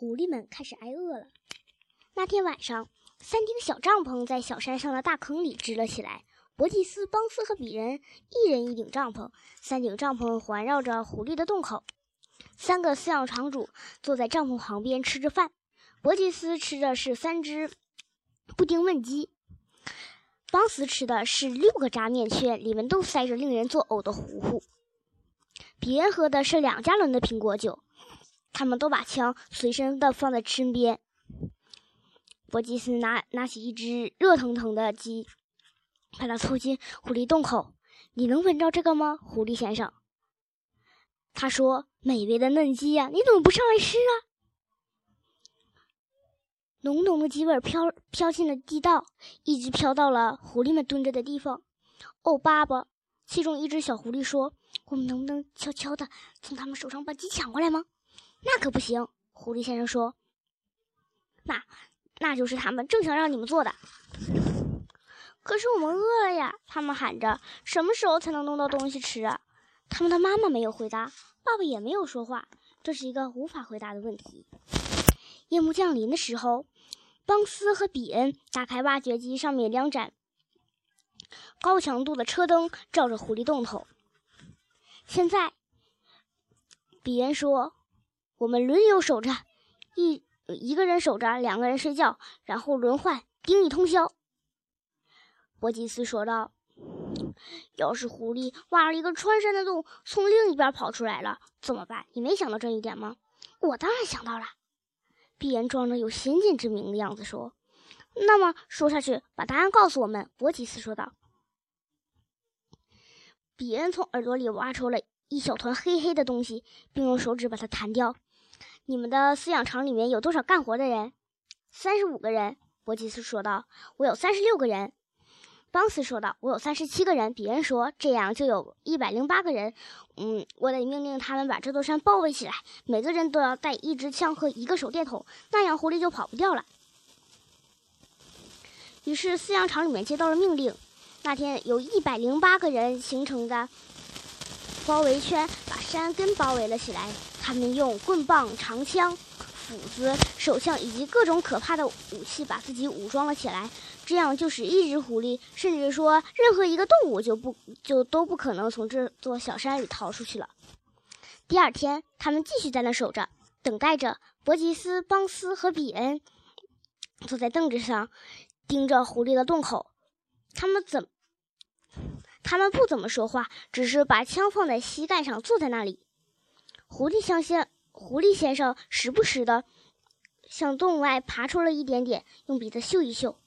狐狸们开始挨饿了。那天晚上，三顶小帐篷在小山上的大坑里支了起来。伯吉斯、邦斯和比人一人一顶帐篷，三顶帐篷环绕着狐狸的洞口。三个饲养场主坐在帐篷旁边吃着饭。伯吉斯吃的是三只布丁焖鸡，邦斯吃的是六个炸面圈，里面都塞着令人作呕的糊糊。比人喝的是两加仑的苹果酒。他们都把枪随身的放在身边。伯吉斯拿拿起一只热腾腾的鸡，把它凑近狐狸洞口。你能闻着这个吗，狐狸先生？他说：“美味的嫩鸡呀，你怎么不上来吃啊？”浓浓的鸡味飘飘进了地道，一直飘到了狐狸们蹲着的地方。哦，爸爸！其中一只小狐狸说：“我们能不能悄悄的从他们手上把鸡抢过来吗？”那可不行，狐狸先生说：“那，那就是他们正想让你们做的。”可是我们饿了呀！他们喊着：“什么时候才能弄到东西吃啊？”他们的妈妈没有回答，爸爸也没有说话。这是一个无法回答的问题。夜幕降临的时候，邦斯和比恩打开挖掘机上面两盏高强度的车灯，照着狐狸洞头。现在，比恩说。我们轮流守着，一一个人守着，两个人睡觉，然后轮换盯一通宵。伯吉斯说道：“要是狐狸挖了一个穿山的洞，从另一边跑出来了，怎么办？你没想到这一点吗？”我当然想到了。碧眼装着有先见之明的样子说：“那么说下去，把答案告诉我们。”伯吉斯说道。比恩从耳朵里挖出了一小团黑黑的东西，并用手指把它弹掉。你们的饲养场里面有多少干活的人？三十五个人。伯吉斯说道。我有三十六个人。邦斯说道。我有三十七个人。比恩说。这样就有一百零八个人。嗯，我得命令他们把这座山包围起来，每个人都要带一支枪和一个手电筒，那样狐狸就跑不掉了。于是饲养场里面接到了命令。那天有一百零八个人形成的包围圈，把山根包围了起来。他们用棍棒、长枪、斧子、手枪以及各种可怕的武器把自己武装了起来，这样就使一只狐狸，甚至说任何一个动物，就不就都不可能从这座小山里逃出去了。第二天，他们继续在那守着，等待着。伯吉斯、邦斯和比恩坐在凳子上，盯着狐狸的洞口。他们怎？他们不怎么说话，只是把枪放在膝盖上，坐在那里。狐狸相信，狐狸先生时不时的向洞外爬出了一点点，用鼻子嗅一嗅，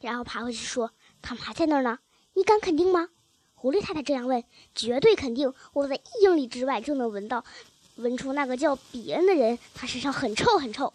然后爬回去说：“他们还在那儿呢。”你敢肯定吗？狐狸太太这样问。绝对肯定，我在一英里之外就能闻到，闻出那个叫比恩的人，他身上很臭很臭。